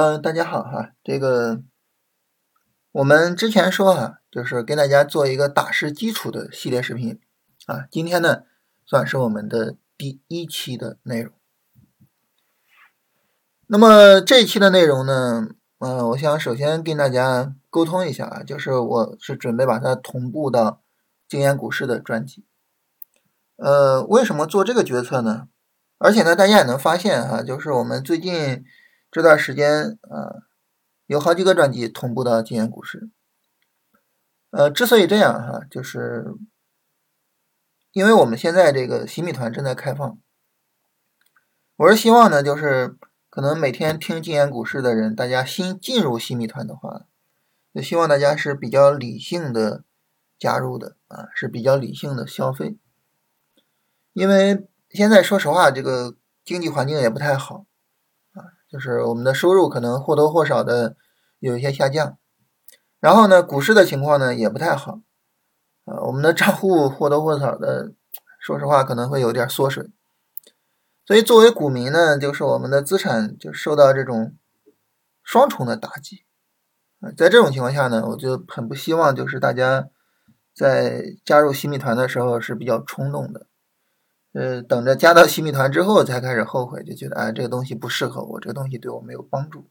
呃，大家好哈，这个我们之前说哈，就是给大家做一个打实基础的系列视频啊。今天呢，算是我们的第一期的内容。那么这一期的内容呢，呃，我想首先跟大家沟通一下啊，就是我是准备把它同步到经验股市的专辑。呃，为什么做这个决策呢？而且呢，大家也能发现哈，就是我们最近。这段时间啊，有好几个专辑同步到经验股市。呃，之所以这样哈，就是因为我们现在这个新米团正在开放。我是希望呢，就是可能每天听经验股市的人，大家新进入新米团的话，就希望大家是比较理性的加入的啊，是比较理性的消费。因为现在说实话，这个经济环境也不太好。就是我们的收入可能或多或少的有一些下降，然后呢，股市的情况呢也不太好，呃，我们的账户或多或少的，说实话可能会有点缩水，所以作为股民呢，就是我们的资产就受到这种双重的打击，啊，在这种情况下呢，我就很不希望就是大家在加入新米团的时候是比较冲动的。呃，等着加到新米团之后才开始后悔，就觉得哎，这个东西不适合我，这个东西对我没有帮助，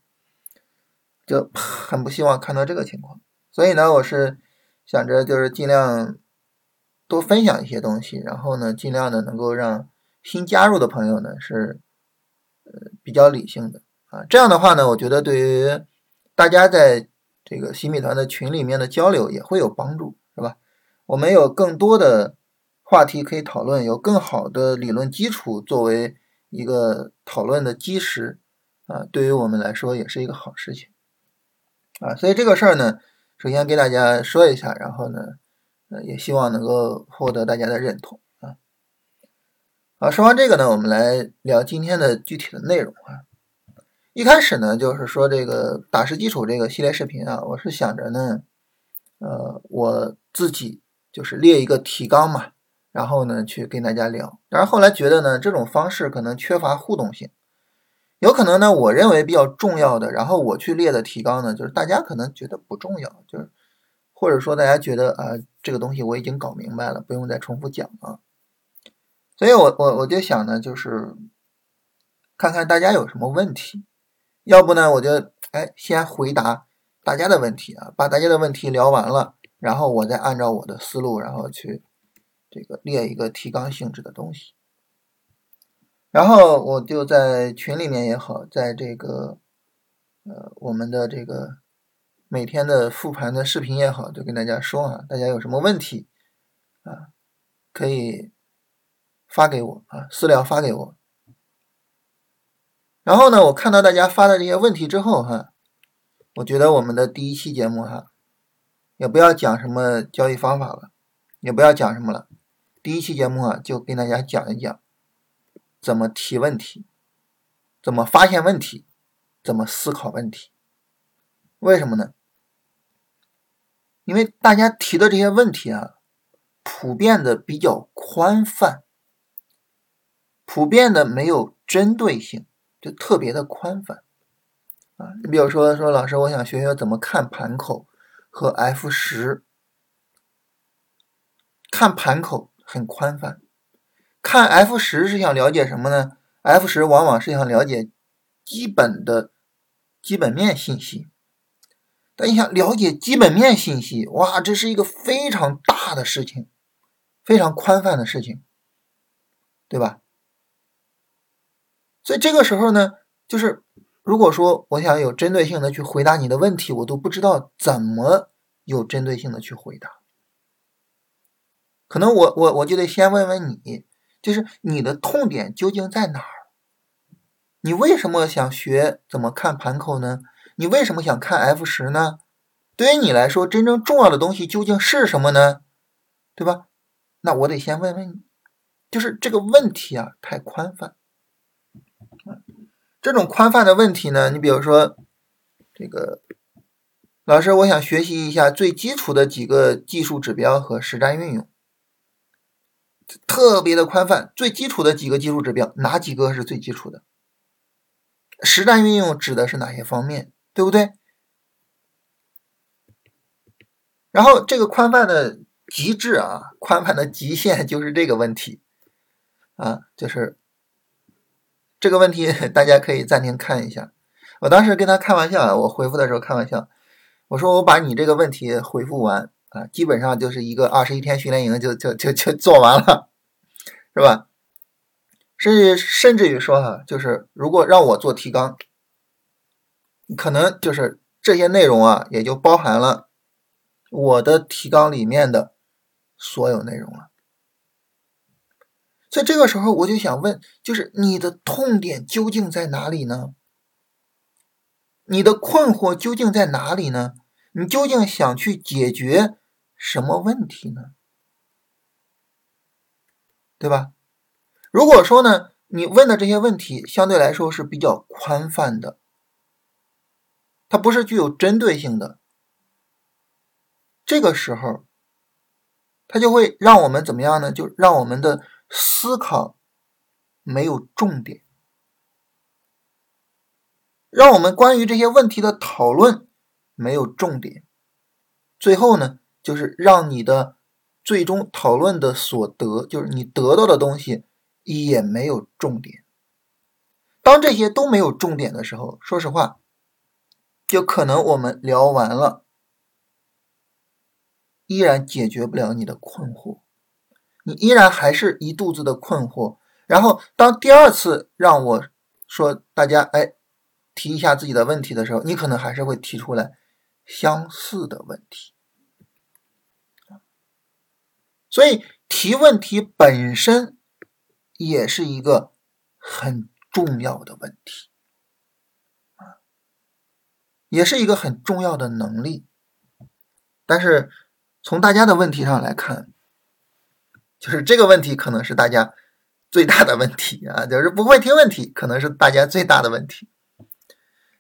就 很不希望看到这个情况。所以呢，我是想着就是尽量多分享一些东西，然后呢，尽量的能够让新加入的朋友呢是呃比较理性的啊。这样的话呢，我觉得对于大家在这个新米团的群里面的交流也会有帮助，是吧？我们有更多的。话题可以讨论，有更好的理论基础作为一个讨论的基石啊，对于我们来说也是一个好事情啊。所以这个事儿呢，首先给大家说一下，然后呢，呃，也希望能够获得大家的认同啊。好，说完这个呢，我们来聊今天的具体的内容啊。一开始呢，就是说这个打实基础这个系列视频啊，我是想着呢，呃，我自己就是列一个提纲嘛。然后呢，去跟大家聊。但是后来觉得呢，这种方式可能缺乏互动性。有可能呢，我认为比较重要的，然后我去列的提纲呢，就是大家可能觉得不重要，就是或者说大家觉得啊，这个东西我已经搞明白了，不用再重复讲了。所以我我我就想呢，就是看看大家有什么问题，要不呢，我就哎先回答大家的问题啊，把大家的问题聊完了，然后我再按照我的思路，然后去。这个列一个提纲性质的东西，然后我就在群里面也好，在这个呃我们的这个每天的复盘的视频也好，就跟大家说啊，大家有什么问题啊，可以发给我啊，私聊发给我。然后呢，我看到大家发的这些问题之后哈，我觉得我们的第一期节目哈，也不要讲什么交易方法了，也不要讲什么了。第一期节目啊，就跟大家讲一讲怎么提问题，怎么发现问题，怎么思考问题。为什么呢？因为大家提的这些问题啊，普遍的比较宽泛，普遍的没有针对性，就特别的宽泛啊。你比如说，说老师，我想学学怎么看盘口和 F 十，看盘口。很宽泛，看 F 十是想了解什么呢？F 十往往是想了解基本的基本面信息。但你想了解基本面信息，哇，这是一个非常大的事情，非常宽泛的事情，对吧？所以这个时候呢，就是如果说我想有针对性的去回答你的问题，我都不知道怎么有针对性的去回答。可能我我我就得先问问你，就是你的痛点究竟在哪儿？你为什么想学怎么看盘口呢？你为什么想看 F 十呢？对于你来说，真正重要的东西究竟是什么呢？对吧？那我得先问问你，就是这个问题啊，太宽泛。这种宽泛的问题呢，你比如说这个老师，我想学习一下最基础的几个技术指标和实战运用。特别的宽泛，最基础的几个技术指标，哪几个是最基础的？实战运用指的是哪些方面，对不对？然后这个宽泛的极致啊，宽泛的极限就是这个问题啊，就是这个问题，大家可以暂停看一下。我当时跟他开玩笑啊，我回复的时候开玩笑，我说我把你这个问题回复完啊，基本上就是一个二十一天训练营就就就就做完了，是吧？甚至甚至于说哈，就是如果让我做提纲，可能就是这些内容啊，也就包含了。我的提纲里面的所有内容了，所以这个时候我就想问，就是你的痛点究竟在哪里呢？你的困惑究竟在哪里呢？你究竟想去解决什么问题呢？对吧？如果说呢，你问的这些问题相对来说是比较宽泛的，它不是具有针对性的。这个时候，它就会让我们怎么样呢？就让我们的思考没有重点，让我们关于这些问题的讨论没有重点。最后呢，就是让你的最终讨论的所得，就是你得到的东西也没有重点。当这些都没有重点的时候，说实话，就可能我们聊完了。依然解决不了你的困惑，你依然还是一肚子的困惑。然后，当第二次让我说大家哎提一下自己的问题的时候，你可能还是会提出来相似的问题。所以，提问题本身也是一个很重要的问题，也是一个很重要的能力，但是。从大家的问题上来看，就是这个问题可能是大家最大的问题啊，就是不会提问题，可能是大家最大的问题。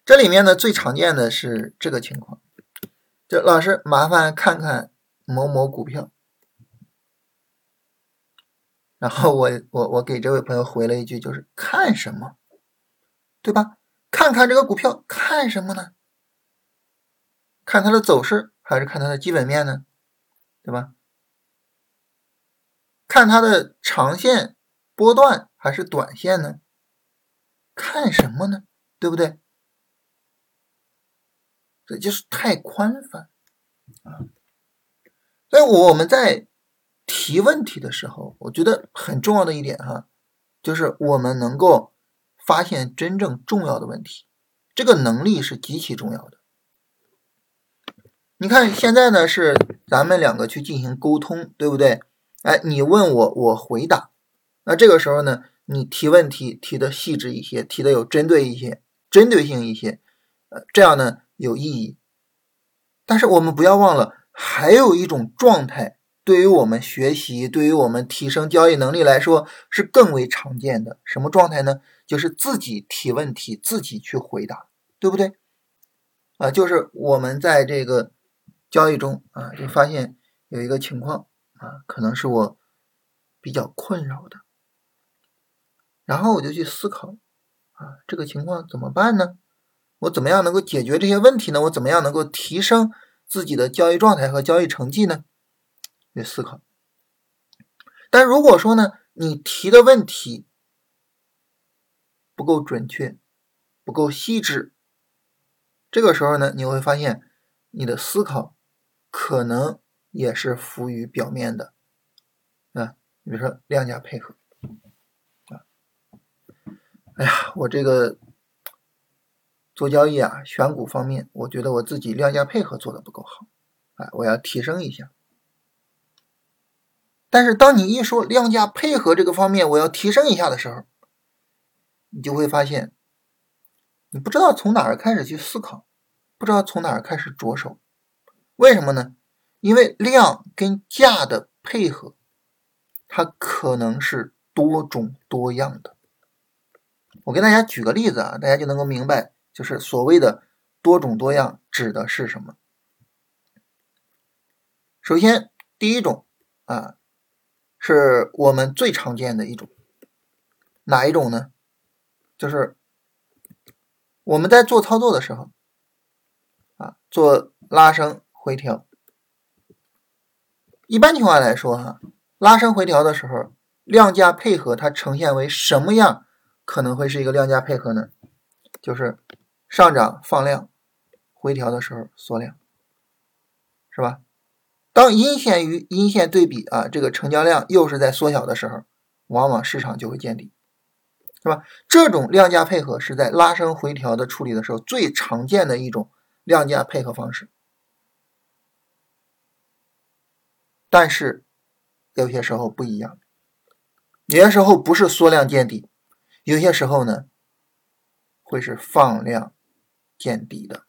这里面呢，最常见的是这个情况，就老师麻烦看看某某股票，然后我我我给这位朋友回了一句，就是看什么，对吧？看看这个股票，看什么呢？看它的走势，还是看它的基本面呢？对吧？看它的长线波段还是短线呢？看什么呢？对不对？这就是太宽泛啊！所以我们在提问题的时候，我觉得很重要的一点哈，就是我们能够发现真正重要的问题，这个能力是极其重要的。你看现在呢是咱们两个去进行沟通，对不对？哎，你问我，我回答。那这个时候呢，你提问题提的细致一些，提的有针对一些，针对性一些，呃，这样呢有意义。但是我们不要忘了，还有一种状态，对于我们学习，对于我们提升交易能力来说是更为常见的。什么状态呢？就是自己提问题，自己去回答，对不对？啊，就是我们在这个。交易中啊，就发现有一个情况啊，可能是我比较困扰的，然后我就去思考啊，这个情况怎么办呢？我怎么样能够解决这些问题呢？我怎么样能够提升自己的交易状态和交易成绩呢？去思考。但如果说呢，你提的问题不够准确，不够细致，这个时候呢，你会发现你的思考。可能也是浮于表面的啊，比如说量价配合啊，哎呀，我这个做交易啊，选股方面，我觉得我自己量价配合做的不够好啊，我要提升一下。但是当你一说量价配合这个方面我要提升一下的时候，你就会发现，你不知道从哪儿开始去思考，不知道从哪儿开始着手。为什么呢？因为量跟价的配合，它可能是多种多样的。我给大家举个例子啊，大家就能够明白，就是所谓的多种多样指的是什么。首先，第一种啊，是我们最常见的一种，哪一种呢？就是我们在做操作的时候，啊，做拉升回调，一般情况来说，哈，拉升回调的时候，量价配合它呈现为什么样？可能会是一个量价配合呢？就是上涨放量，回调的时候缩量，是吧？当阴线与阴线对比啊，这个成交量又是在缩小的时候，往往市场就会见底。是吧？这种量价配合是在拉升回调的处理的时候最常见的一种量价配合方式。但是有些时候不一样，有些时候不是缩量见底，有些时候呢会是放量见底的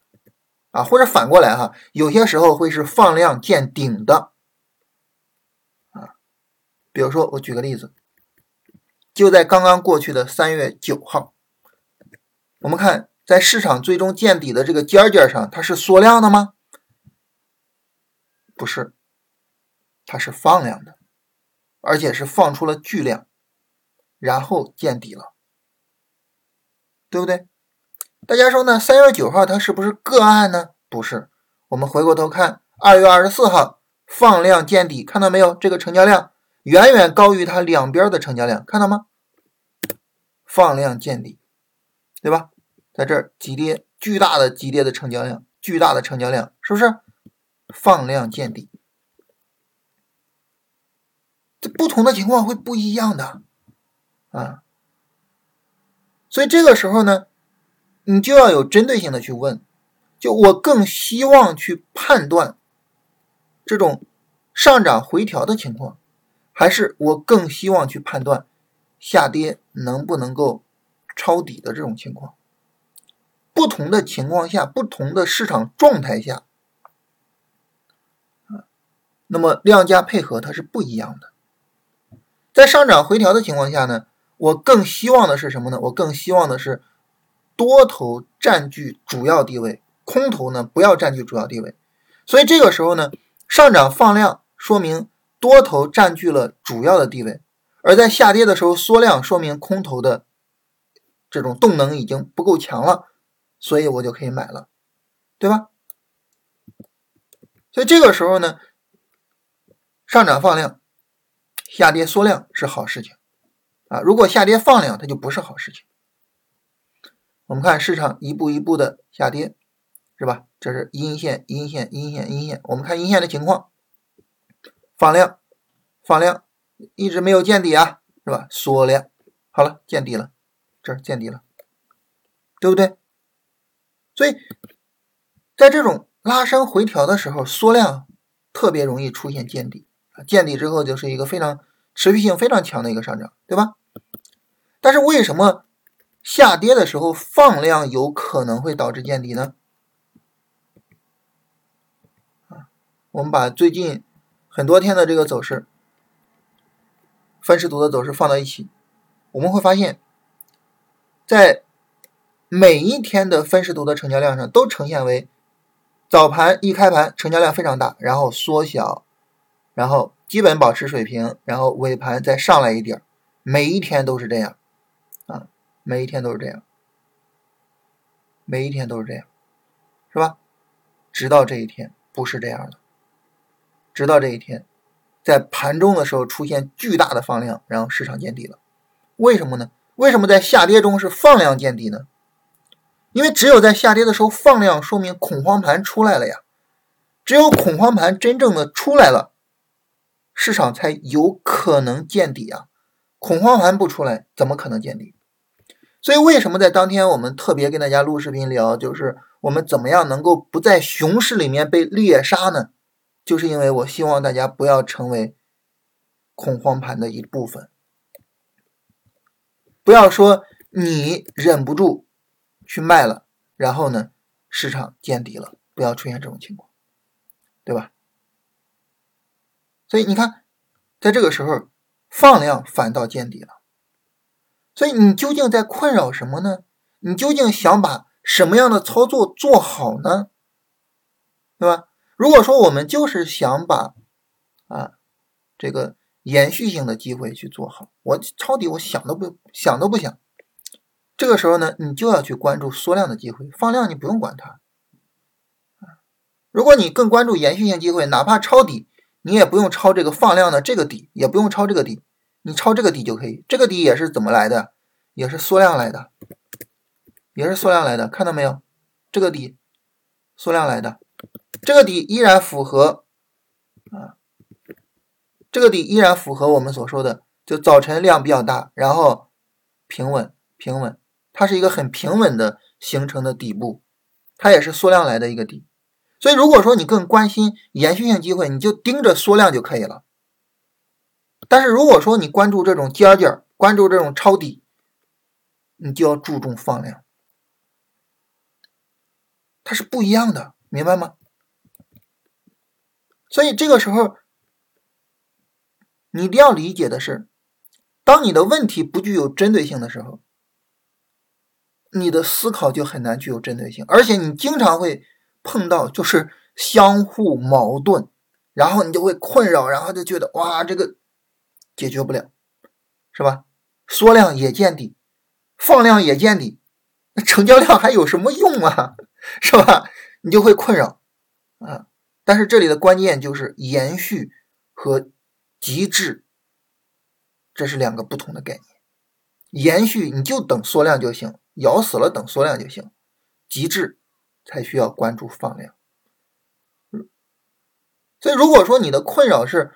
啊，或者反过来哈，有些时候会是放量见顶的啊。比如说，我举个例子。就在刚刚过去的三月九号，我们看在市场最终见底的这个尖尖上，它是缩量的吗？不是，它是放量的，而且是放出了巨量，然后见底了，对不对？大家说呢？三月九号它是不是个案呢？不是，我们回过头看二月二十四号放量见底，看到没有？这个成交量。远远高于它两边的成交量，看到吗？放量见底，对吧？在这儿急跌，巨大的急跌的成交量，巨大的成交量，是不是？放量见底，这不同的情况会不一样的啊。所以这个时候呢，你就要有针对性的去问，就我更希望去判断这种上涨回调的情况。还是我更希望去判断下跌能不能够抄底的这种情况。不同的情况下，不同的市场状态下，那么量价配合它是不一样的。在上涨回调的情况下呢，我更希望的是什么呢？我更希望的是多头占据主要地位，空头呢不要占据主要地位。所以这个时候呢，上涨放量说明。多头占据了主要的地位，而在下跌的时候缩量，说明空头的这种动能已经不够强了，所以我就可以买了，对吧？所以这个时候呢，上涨放量，下跌缩量是好事情啊。如果下跌放量，它就不是好事情。我们看市场一步一步的下跌，是吧？这是阴线，阴线，阴线，阴线。我们看阴线的情况。放量，放量，一直没有见底啊，是吧？缩量，好了，见底了，这儿见底了，对不对？所以，在这种拉升回调的时候，缩量特别容易出现见底，见底之后就是一个非常持续性非常强的一个上涨，对吧？但是为什么下跌的时候放量有可能会导致见底呢？我们把最近。很多天的这个走势，分时图的走势放到一起，我们会发现，在每一天的分时图的成交量上都呈现为早盘一开盘成交量非常大，然后缩小，然后基本保持水平，然后尾盘再上来一点，每一天都是这样，每一天都是这样，每一天都是这样，是吧？直到这一天不是这样的。直到这一天，在盘中的时候出现巨大的放量，然后市场见底了。为什么呢？为什么在下跌中是放量见底呢？因为只有在下跌的时候放量，说明恐慌盘出来了呀。只有恐慌盘真正的出来了，市场才有可能见底啊。恐慌盘不出来，怎么可能见底？所以为什么在当天我们特别跟大家录视频聊，就是我们怎么样能够不在熊市里面被猎杀呢？就是因为我希望大家不要成为恐慌盘的一部分，不要说你忍不住去卖了，然后呢市场见底了，不要出现这种情况，对吧？所以你看，在这个时候放量反倒见底了，所以你究竟在困扰什么呢？你究竟想把什么样的操作做好呢？对吧？如果说我们就是想把啊这个延续性的机会去做好，我抄底我想都不想都不想，这个时候呢，你就要去关注缩量的机会，放量你不用管它。如果你更关注延续性机会，哪怕抄底，你也不用抄这个放量的这个底，也不用抄这个底，你抄这个底就可以。这个底也是怎么来的？也是缩量来的，也是缩量来的，看到没有？这个底缩量来的，这个底依然符合啊，这个底依然符合我们所说的，就早晨量比较大，然后平稳平稳。它是一个很平稳的形成的底部，它也是缩量来的一个底，所以如果说你更关心延续性机会，你就盯着缩量就可以了。但是如果说你关注这种尖尖，关注这种抄底，你就要注重放量，它是不一样的，明白吗？所以这个时候，你一定要理解的是，当你的问题不具有针对性的时候。你的思考就很难具有针对性，而且你经常会碰到就是相互矛盾，然后你就会困扰，然后就觉得哇，这个解决不了，是吧？缩量也见底，放量也见底，那成交量还有什么用啊？是吧？你就会困扰啊。但是这里的关键就是延续和极致，这是两个不同的概念。延续你就等缩量就行。咬死了，等缩量就行。极致才需要关注放量。所以，如果说你的困扰是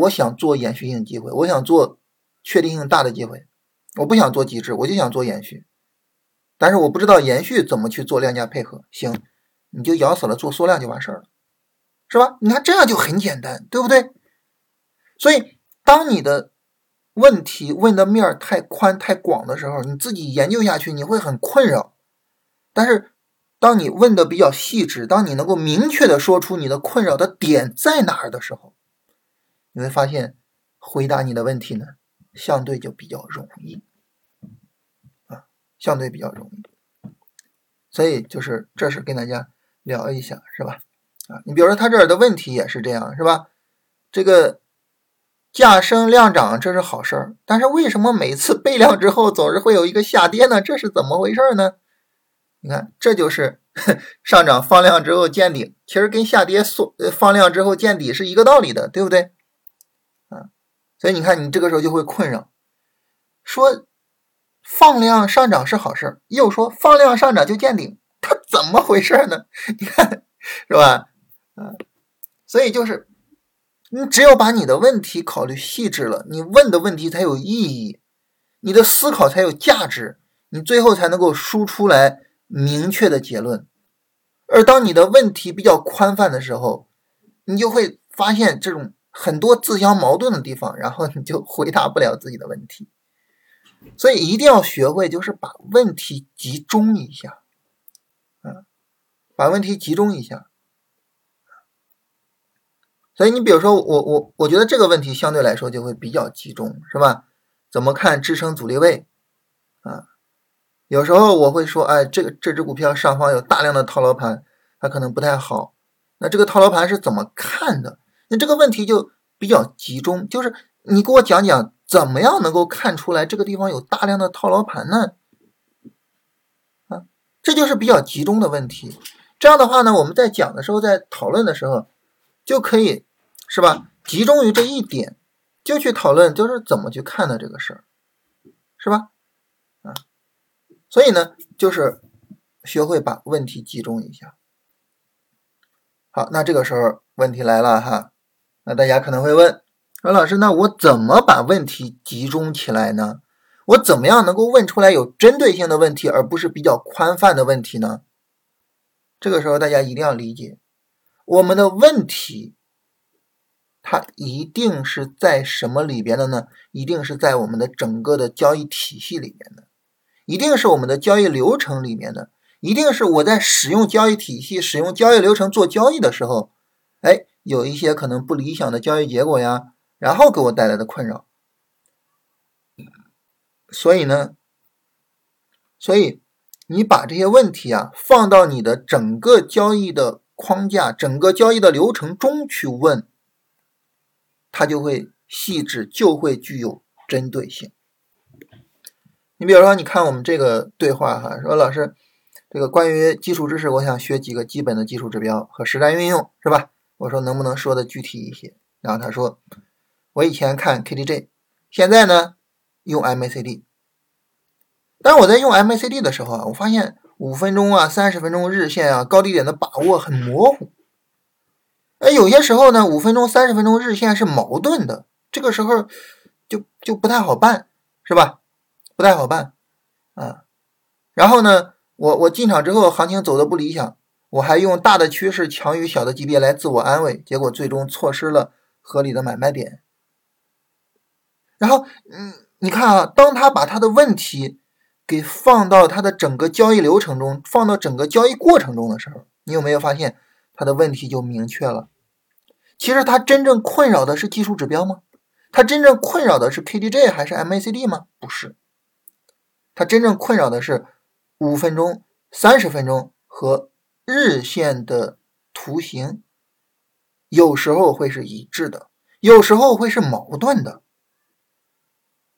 我想做延续性机会，我想做确定性大的机会，我不想做极致，我就想做延续，但是我不知道延续怎么去做量价配合。行，你就咬死了做缩量就完事儿了，是吧？你看这样就很简单，对不对？所以，当你的。问题问的面太宽太广的时候，你自己研究下去你会很困扰。但是，当你问的比较细致，当你能够明确的说出你的困扰的点在哪儿的时候，你会发现回答你的问题呢，相对就比较容易啊，相对比较容易。所以就是这是跟大家聊一下，是吧？啊，你比如说他这儿的问题也是这样，是吧？这个。价升量涨，这是好事儿，但是为什么每次备量之后总是会有一个下跌呢？这是怎么回事呢？你看，这就是 上涨放量之后见顶，其实跟下跌缩放量之后见底是一个道理的，对不对？所以你看，你这个时候就会困扰，说放量上涨是好事儿，又说放量上涨就见顶，它怎么回事呢？你看是吧？啊，所以就是。你只有把你的问题考虑细致了，你问的问题才有意义，你的思考才有价值，你最后才能够输出来明确的结论。而当你的问题比较宽泛的时候，你就会发现这种很多自相矛盾的地方，然后你就回答不了自己的问题。所以一定要学会，就是把问题集中一下，嗯，把问题集中一下。所以你比如说我我我觉得这个问题相对来说就会比较集中，是吧？怎么看支撑阻力位啊？有时候我会说，哎，这个这只股票上方有大量的套牢盘，它可能不太好。那这个套牢盘是怎么看的？那这个问题就比较集中，就是你给我讲讲怎么样能够看出来这个地方有大量的套牢盘呢？啊，这就是比较集中的问题。这样的话呢，我们在讲的时候，在讨论的时候就可以。是吧？集中于这一点，就去讨论，就是怎么去看的这个事儿，是吧？啊，所以呢，就是学会把问题集中一下。好，那这个时候问题来了哈，那大家可能会问，说老师，那我怎么把问题集中起来呢？我怎么样能够问出来有针对性的问题，而不是比较宽泛的问题呢？这个时候大家一定要理解，我们的问题。它一定是在什么里边的呢？一定是在我们的整个的交易体系里面的，一定是我们的交易流程里面的，一定是我在使用交易体系、使用交易流程做交易的时候，哎，有一些可能不理想的交易结果呀，然后给我带来的困扰。所以呢，所以你把这些问题啊放到你的整个交易的框架、整个交易的流程中去问。它就会细致，就会具有针对性。你比如说，你看我们这个对话哈，说老师，这个关于基础知识，我想学几个基本的基础指标和实战运用，是吧？我说能不能说的具体一些？然后他说，我以前看 KDJ，现在呢用 MACD。当我在用 MACD 的时候啊，我发现五分钟啊、三十分钟日线啊、高低点的把握很模糊。哎，有些时候呢，五分钟、三十分钟日线是矛盾的，这个时候就就不太好办，是吧？不太好办啊。然后呢，我我进场之后，行情走的不理想，我还用大的趋势强于小的级别来自我安慰，结果最终错失了合理的买卖点。然后，嗯，你看啊，当他把他的问题给放到他的整个交易流程中，放到整个交易过程中的时候，你有没有发现？他的问题就明确了。其实他真正困扰的是技术指标吗？他真正困扰的是 KDJ 还是 MACD 吗？不是，他真正困扰的是五分钟、三十分钟和日线的图形，有时候会是一致的，有时候会是矛盾的。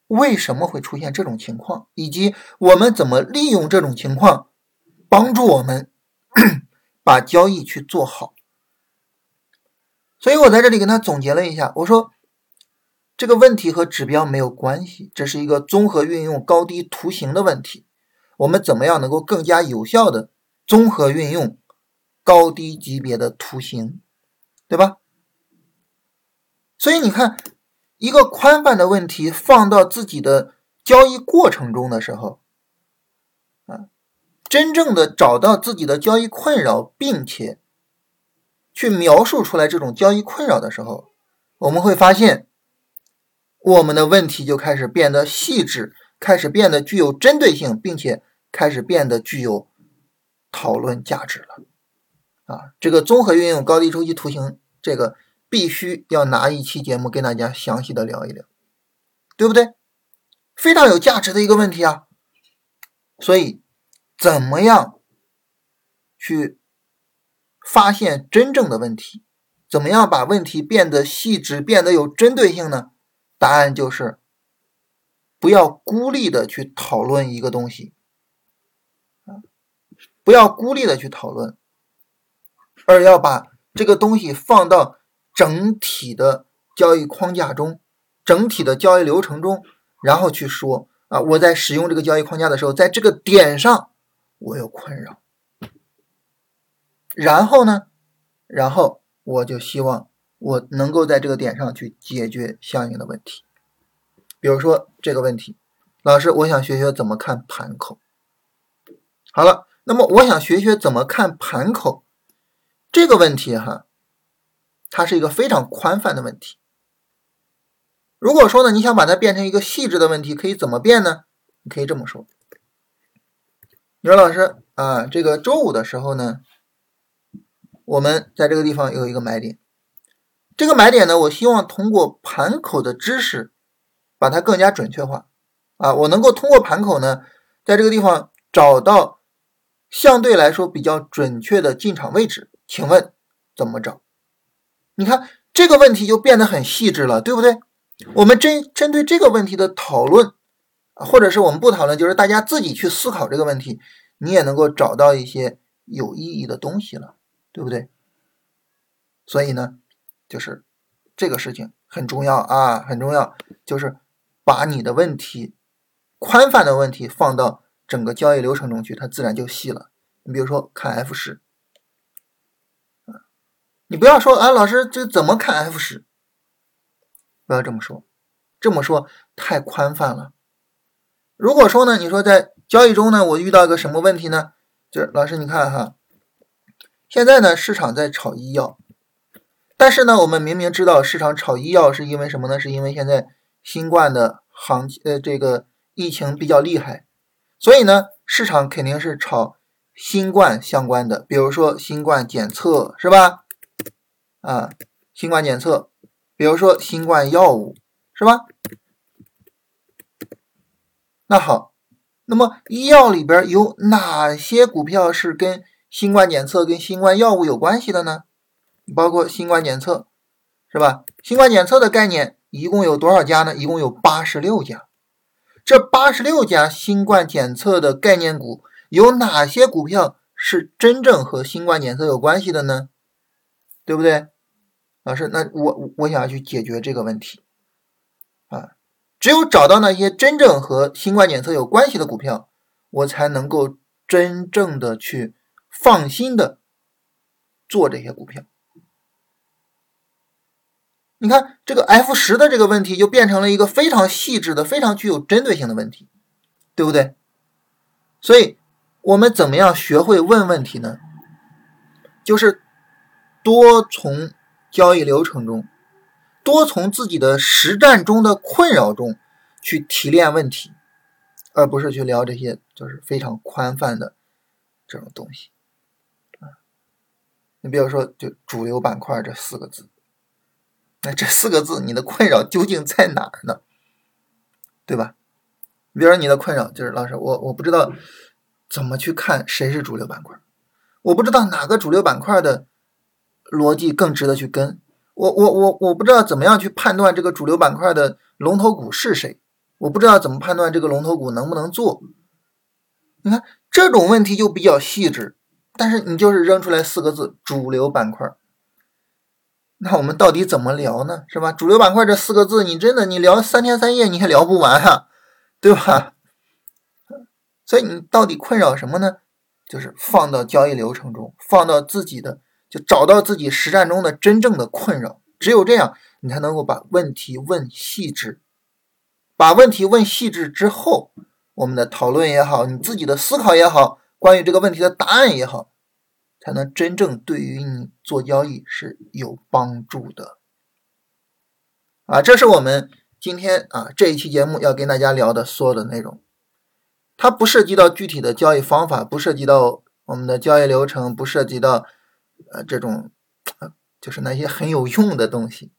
为什么会出现这种情况？以及我们怎么利用这种情况帮助我们？把交易去做好，所以我在这里跟他总结了一下，我说这个问题和指标没有关系，这是一个综合运用高低图形的问题。我们怎么样能够更加有效的综合运用高低级别的图形，对吧？所以你看，一个宽泛的问题放到自己的交易过程中的时候，啊。真正的找到自己的交易困扰，并且去描述出来这种交易困扰的时候，我们会发现，我们的问题就开始变得细致，开始变得具有针对性，并且开始变得具有讨论价值了。啊，这个综合运用高低周期图形，这个必须要拿一期节目跟大家详细的聊一聊，对不对？非常有价值的一个问题啊，所以。怎么样去发现真正的问题？怎么样把问题变得细致、变得有针对性呢？答案就是不要孤立的去讨论一个东西，不要孤立的去讨论，而要把这个东西放到整体的交易框架中、整体的交易流程中，然后去说啊，我在使用这个交易框架的时候，在这个点上。我有困扰，然后呢？然后我就希望我能够在这个点上去解决相应的问题。比如说这个问题，老师，我想学学怎么看盘口。好了，那么我想学学怎么看盘口这个问题哈，它是一个非常宽泛的问题。如果说呢，你想把它变成一个细致的问题，可以怎么变呢？你可以这么说。你说老师啊，这个周五的时候呢，我们在这个地方有一个买点。这个买点呢，我希望通过盘口的知识把它更加准确化啊，我能够通过盘口呢，在这个地方找到相对来说比较准确的进场位置。请问怎么找？你看这个问题就变得很细致了，对不对？我们针针对这个问题的讨论。或者是我们不讨论，就是大家自己去思考这个问题，你也能够找到一些有意义的东西了，对不对？所以呢，就是这个事情很重要啊，很重要，就是把你的问题宽泛的问题放到整个交易流程中去，它自然就细了。你比如说看 F 十，你不要说啊，老师这怎么看 F 十？不要这么说，这么说太宽泛了。如果说呢，你说在交易中呢，我遇到一个什么问题呢？就是老师，你看哈，现在呢市场在炒医药，但是呢，我们明明知道市场炒医药是因为什么呢？是因为现在新冠的行呃这个疫情比较厉害，所以呢，市场肯定是炒新冠相关的，比如说新冠检测是吧？啊，新冠检测，比如说新冠药物是吧？那好，那么医药里边有哪些股票是跟新冠检测、跟新冠药物有关系的呢？包括新冠检测，是吧？新冠检测的概念一共有多少家呢？一共有八十六家。这八十六家新冠检测的概念股，有哪些股票是真正和新冠检测有关系的呢？对不对？老师，那我我想要去解决这个问题啊，只有找到那些真正和新冠检测有关系的股票，我才能够真正的去放心的做这些股票。你看这个 F 十的这个问题就变成了一个非常细致的、非常具有针对性的问题，对不对？所以，我们怎么样学会问问题呢？就是多从交易流程中，多从自己的实战中的困扰中去提炼问题，而不是去聊这些就是非常宽泛的这种东西啊。你比如说，就主流板块这四个字。这四个字，你的困扰究竟在哪儿呢？对吧？比如说你的困扰就是老师，我我不知道怎么去看谁是主流板块，我不知道哪个主流板块的逻辑更值得去跟，我我我我不知道怎么样去判断这个主流板块的龙头股是谁，我不知道怎么判断这个龙头股能不能做。你看这种问题就比较细致，但是你就是扔出来四个字：主流板块。那我们到底怎么聊呢？是吧？主流板块这四个字，你真的你聊三天三夜你也聊不完啊，对吧？所以你到底困扰什么呢？就是放到交易流程中，放到自己的，就找到自己实战中的真正的困扰。只有这样，你才能够把问题问细致。把问题问细致之后，我们的讨论也好，你自己的思考也好，关于这个问题的答案也好。才能真正对于你做交易是有帮助的啊！这是我们今天啊这一期节目要跟大家聊的所有的内容。它不涉及到具体的交易方法，不涉及到我们的交易流程，不涉及到呃这种就是那些很有用的东西。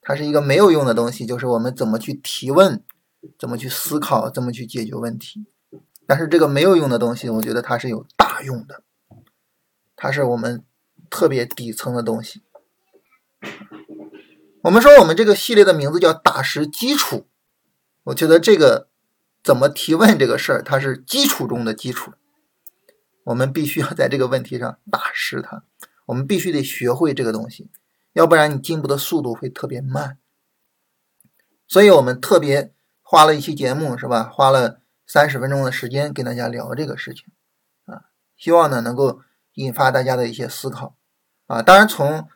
它是一个没有用的东西，就是我们怎么去提问，怎么去思考，怎么去解决问题。但是这个没有用的东西，我觉得它是有大用的。它是我们特别底层的东西。我们说我们这个系列的名字叫“打实基础”，我觉得这个怎么提问这个事儿，它是基础中的基础。我们必须要在这个问题上打实它，我们必须得学会这个东西，要不然你进步的速度会特别慢。所以我们特别花了一期节目，是吧？花了三十分钟的时间跟大家聊这个事情啊，希望呢能够。引发大家的一些思考啊，当然从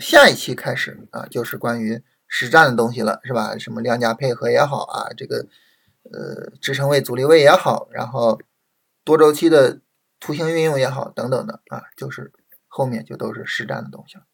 下一期开始啊，就是关于实战的东西了，是吧？什么量价配合也好啊，这个呃支撑位、阻力位也好，然后多周期的图形运用也好，等等的啊，就是后面就都是实战的东西了。